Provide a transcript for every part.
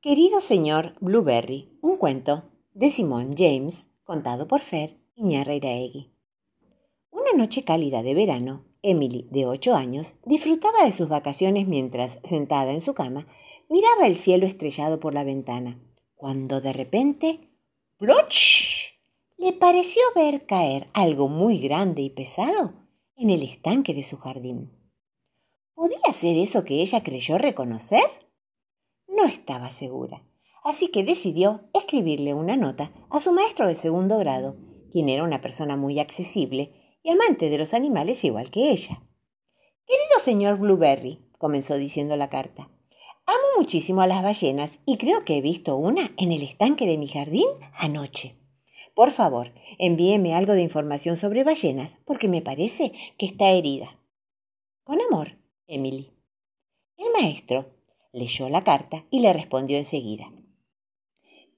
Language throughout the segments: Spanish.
Querido señor Blueberry, un cuento de Simón James, contado por Fer Iñarreiraegui. Una noche cálida de verano, Emily, de ocho años, disfrutaba de sus vacaciones mientras, sentada en su cama, miraba el cielo estrellado por la ventana, cuando de repente, ¡ploch! le pareció ver caer algo muy grande y pesado en el estanque de su jardín. ¿Podía ser eso que ella creyó reconocer? No estaba segura, así que decidió escribirle una nota a su maestro de segundo grado, quien era una persona muy accesible y amante de los animales igual que ella. Querido señor Blueberry, comenzó diciendo la carta, amo muchísimo a las ballenas y creo que he visto una en el estanque de mi jardín anoche. Por favor, envíeme algo de información sobre ballenas, porque me parece que está herida. Con amor, Emily. El maestro Leyó la carta y le respondió enseguida.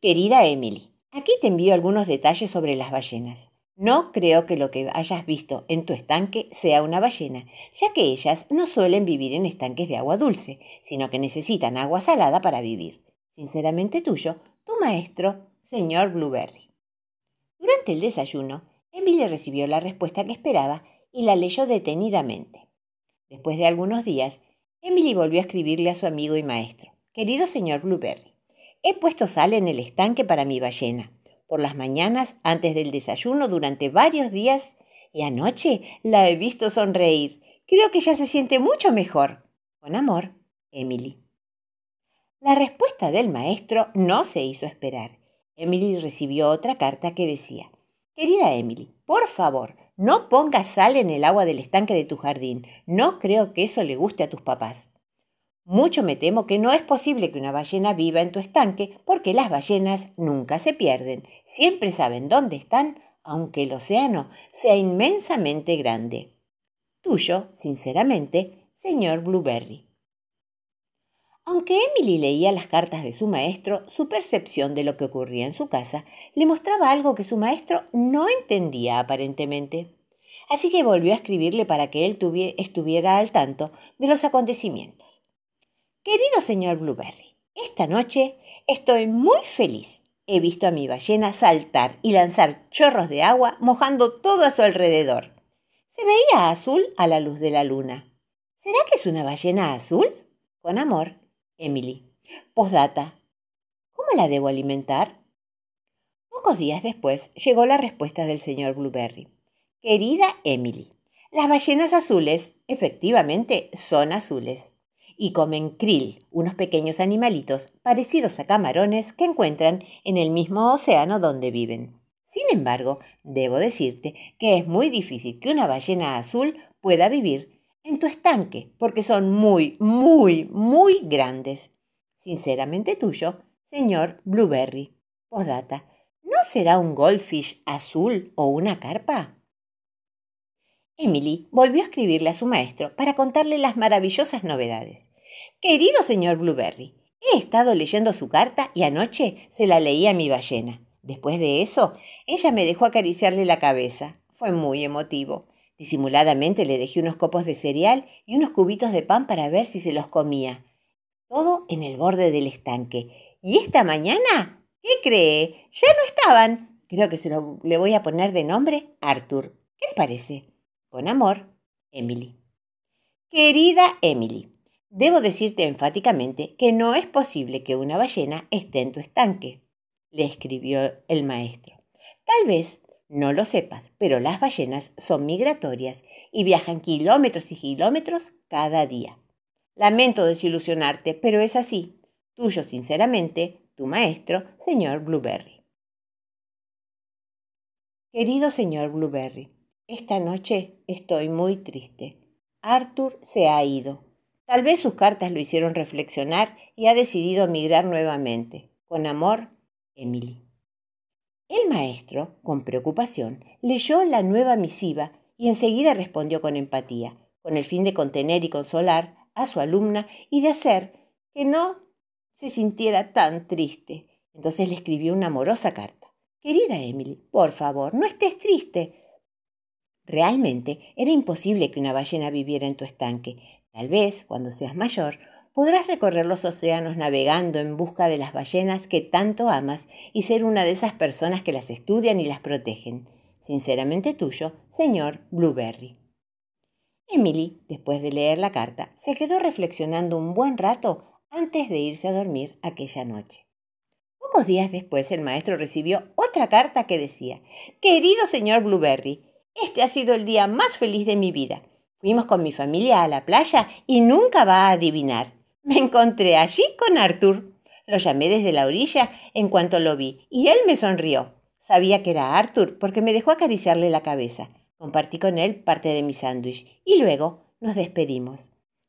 Querida Emily, aquí te envío algunos detalles sobre las ballenas. No creo que lo que hayas visto en tu estanque sea una ballena, ya que ellas no suelen vivir en estanques de agua dulce, sino que necesitan agua salada para vivir. Sinceramente tuyo, tu maestro, señor Blueberry. Durante el desayuno, Emily recibió la respuesta que esperaba y la leyó detenidamente. Después de algunos días, Emily volvió a escribirle a su amigo y maestro. Querido señor Blueberry, he puesto sal en el estanque para mi ballena. Por las mañanas, antes del desayuno, durante varios días, y anoche la he visto sonreír. Creo que ya se siente mucho mejor. Con amor, Emily. La respuesta del maestro no se hizo esperar. Emily recibió otra carta que decía, Querida Emily, por favor, no pongas sal en el agua del estanque de tu jardín. No creo que eso le guste a tus papás. Mucho me temo que no es posible que una ballena viva en tu estanque porque las ballenas nunca se pierden. Siempre saben dónde están, aunque el océano sea inmensamente grande. Tuyo, sinceramente, señor Blueberry. Aunque Emily leía las cartas de su maestro, su percepción de lo que ocurría en su casa le mostraba algo que su maestro no entendía aparentemente. Así que volvió a escribirle para que él estuviera al tanto de los acontecimientos. Querido señor Blueberry, esta noche estoy muy feliz. He visto a mi ballena saltar y lanzar chorros de agua mojando todo a su alrededor. Se veía azul a la luz de la luna. ¿Será que es una ballena azul? Con amor, Emily. Postdata. ¿Cómo la debo alimentar? Pocos días después llegó la respuesta del señor Blueberry. Querida Emily, las ballenas azules efectivamente son azules y comen krill, unos pequeños animalitos parecidos a camarones que encuentran en el mismo océano donde viven. Sin embargo, debo decirte que es muy difícil que una ballena azul pueda vivir en tu estanque, porque son muy, muy, muy grandes. Sinceramente tuyo, señor Blueberry. Postdata, ¿no será un goldfish azul o una carpa? Emily volvió a escribirle a su maestro para contarle las maravillosas novedades. Querido señor Blueberry, he estado leyendo su carta y anoche se la leí a mi ballena. Después de eso, ella me dejó acariciarle la cabeza. Fue muy emotivo. Disimuladamente le dejé unos copos de cereal y unos cubitos de pan para ver si se los comía. Todo en el borde del estanque. ¿Y esta mañana? ¿Qué cree? Ya no estaban. Creo que se lo, le voy a poner de nombre Arthur. ¿Qué le parece? Con amor, Emily. Querida Emily, debo decirte enfáticamente que no es posible que una ballena esté en tu estanque, le escribió el maestro. Tal vez no lo sepas, pero las ballenas son migratorias y viajan kilómetros y kilómetros cada día. Lamento desilusionarte, pero es así. Tuyo sinceramente, tu maestro, señor Blueberry. Querido señor Blueberry, esta noche estoy muy triste. Arthur se ha ido. Tal vez sus cartas lo hicieron reflexionar y ha decidido emigrar nuevamente. Con amor, Emily. El maestro, con preocupación, leyó la nueva misiva y enseguida respondió con empatía, con el fin de contener y consolar a su alumna y de hacer que no se sintiera tan triste. Entonces le escribió una amorosa carta. Querida Emily, por favor, no estés triste. Realmente era imposible que una ballena viviera en tu estanque. Tal vez, cuando seas mayor, podrás recorrer los océanos navegando en busca de las ballenas que tanto amas y ser una de esas personas que las estudian y las protegen. Sinceramente tuyo, señor Blueberry. Emily, después de leer la carta, se quedó reflexionando un buen rato antes de irse a dormir aquella noche. Pocos días después el maestro recibió otra carta que decía Querido señor Blueberry, este ha sido el día más feliz de mi vida. Fuimos con mi familia a la playa y nunca va a adivinar. Me encontré allí con Arthur. Lo llamé desde la orilla en cuanto lo vi y él me sonrió. Sabía que era Arthur porque me dejó acariciarle la cabeza. Compartí con él parte de mi sándwich y luego nos despedimos.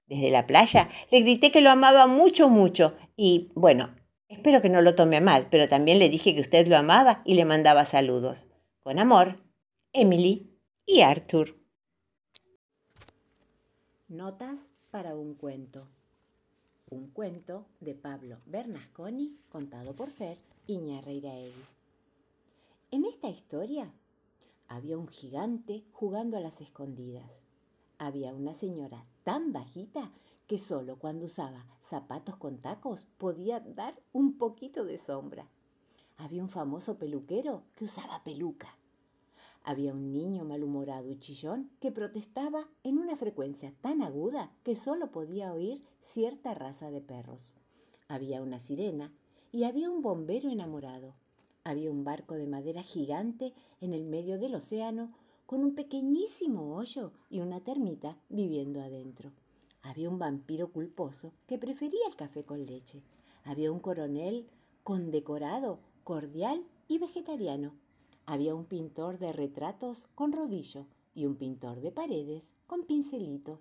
Desde la playa le grité que lo amaba mucho, mucho y, bueno, espero que no lo tome mal, pero también le dije que usted lo amaba y le mandaba saludos. Con amor, Emily y Arthur. Notas para un cuento. Un cuento de Pablo Bernasconi contado por Fer Iñarreiraegui. En esta historia había un gigante jugando a las escondidas había una señora tan bajita que solo cuando usaba zapatos con tacos podía dar un poquito de sombra. Había un famoso peluquero que usaba peluca. Había un niño malhumorado y chillón que protestaba en una frecuencia tan aguda que solo podía oír cierta raza de perros. Había una sirena y había un bombero enamorado. Había un barco de madera gigante en el medio del océano con un pequeñísimo hoyo y una termita viviendo adentro. Había un vampiro culposo que prefería el café con leche. Había un coronel condecorado, cordial y vegetariano. Había un pintor de retratos con rodillo y un pintor de paredes con pincelito.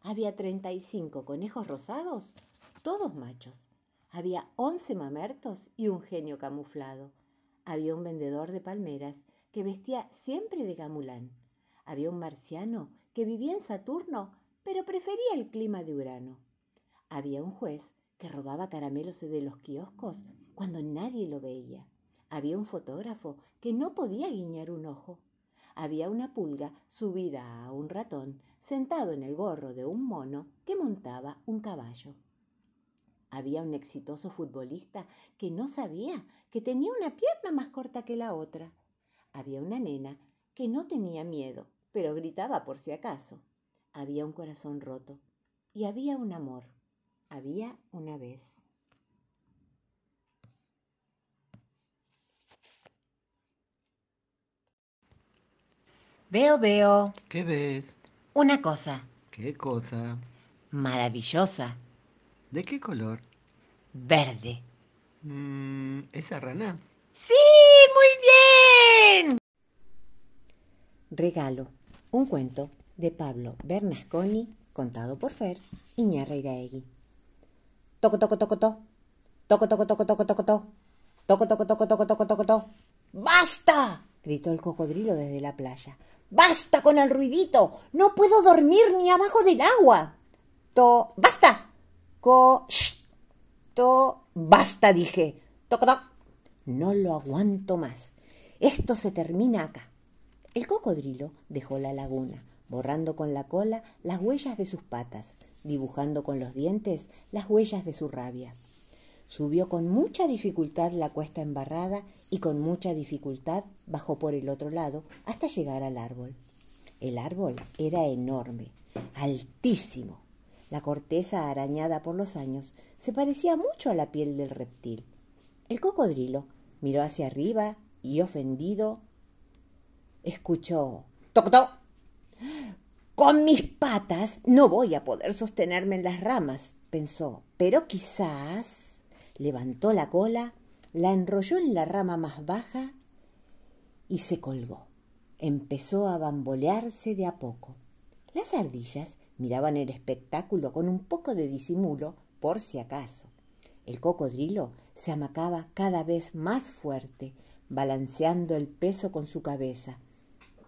Había treinta y cinco conejos rosados, todos machos. Había once mamertos y un genio camuflado. Había un vendedor de palmeras que vestía siempre de gamulán. Había un marciano que vivía en Saturno, pero prefería el clima de Urano. Había un juez que robaba caramelos de los kioscos cuando nadie lo veía. Había un fotógrafo que no podía guiñar un ojo. Había una pulga subida a un ratón sentado en el gorro de un mono que montaba un caballo. Había un exitoso futbolista que no sabía que tenía una pierna más corta que la otra había una nena que no tenía miedo, pero gritaba por si acaso. Había un corazón roto y había un amor. Había una vez. Veo, veo. ¿Qué ves? Una cosa. ¿Qué cosa? Maravillosa. ¿De qué color? Verde. Mm, ¿Esa rana? Sí, muy bien. Regalo, un cuento de Pablo Bernasconi, contado por Fer Iñarreiraegui. Toco, toco, toco, to. Toco, toco, toco, toco, toco, to. Toco, toco, toco, toco, toco, toco, to. ¡Basta! gritó el cocodrilo desde la playa. ¡Basta con el ruidito! ¡No puedo dormir ni abajo del agua! To. ¡Basta! Co. Shh. To. ¡Basta! dije. Toco, toco. No lo aguanto más. Esto se termina acá. El cocodrilo dejó la laguna, borrando con la cola las huellas de sus patas, dibujando con los dientes las huellas de su rabia. Subió con mucha dificultad la cuesta embarrada y con mucha dificultad bajó por el otro lado hasta llegar al árbol. El árbol era enorme, altísimo. La corteza arañada por los años se parecía mucho a la piel del reptil. El cocodrilo miró hacia arriba y ofendido escuchó toc toc. Con mis patas no voy a poder sostenerme en las ramas, pensó, pero quizás levantó la cola, la enrolló en la rama más baja y se colgó. Empezó a bambolearse de a poco. Las ardillas miraban el espectáculo con un poco de disimulo, por si acaso. El cocodrilo se amacaba cada vez más fuerte, balanceando el peso con su cabeza,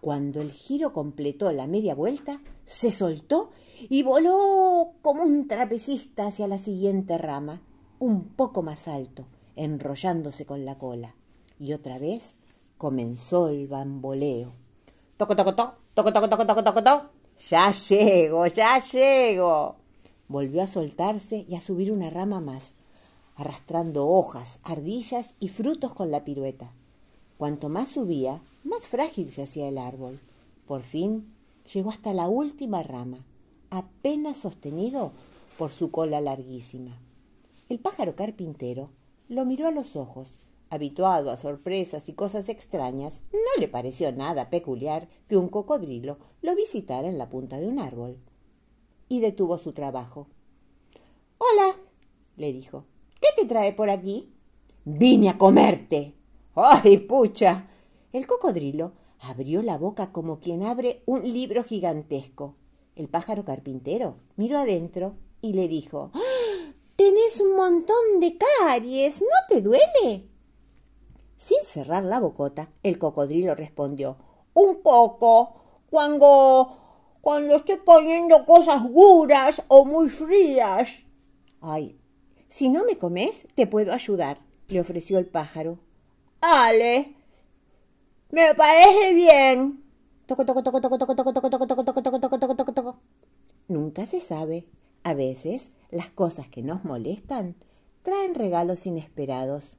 cuando el giro completó la media vuelta, se soltó y voló como un trapecista hacia la siguiente rama, un poco más alto, enrollándose con la cola. Y otra vez comenzó el bamboleo. Toco, toco, toco, toco, toco, toco, toco, toco, toco. Ya llego, ya llego. Volvió a soltarse y a subir una rama más, arrastrando hojas, ardillas y frutos con la pirueta. Cuanto más subía, más frágil se hacía el árbol. Por fin llegó hasta la última rama, apenas sostenido por su cola larguísima. El pájaro carpintero lo miró a los ojos. Habituado a sorpresas y cosas extrañas, no le pareció nada peculiar que un cocodrilo lo visitara en la punta de un árbol. Y detuvo su trabajo. Hola, le dijo. ¿Qué te trae por aquí? Vine a comerte. ¡Ay, pucha! El cocodrilo abrió la boca como quien abre un libro gigantesco. El pájaro carpintero miró adentro y le dijo ¡Ah! Tenés un montón de caries. ¿No te duele? Sin cerrar la bocota, el cocodrilo respondió Un poco. Cuando. cuando estoy comiendo cosas duras o muy frías. Ay, si no me comes, te puedo ayudar, le ofreció el pájaro. Ale, me parece bien. Toco, toco, toco, toco, toco, toco, toco, toco, toco, toco, toco, toco, toco, toco. Nunca se sabe. A veces, las cosas que nos molestan traen regalos inesperados.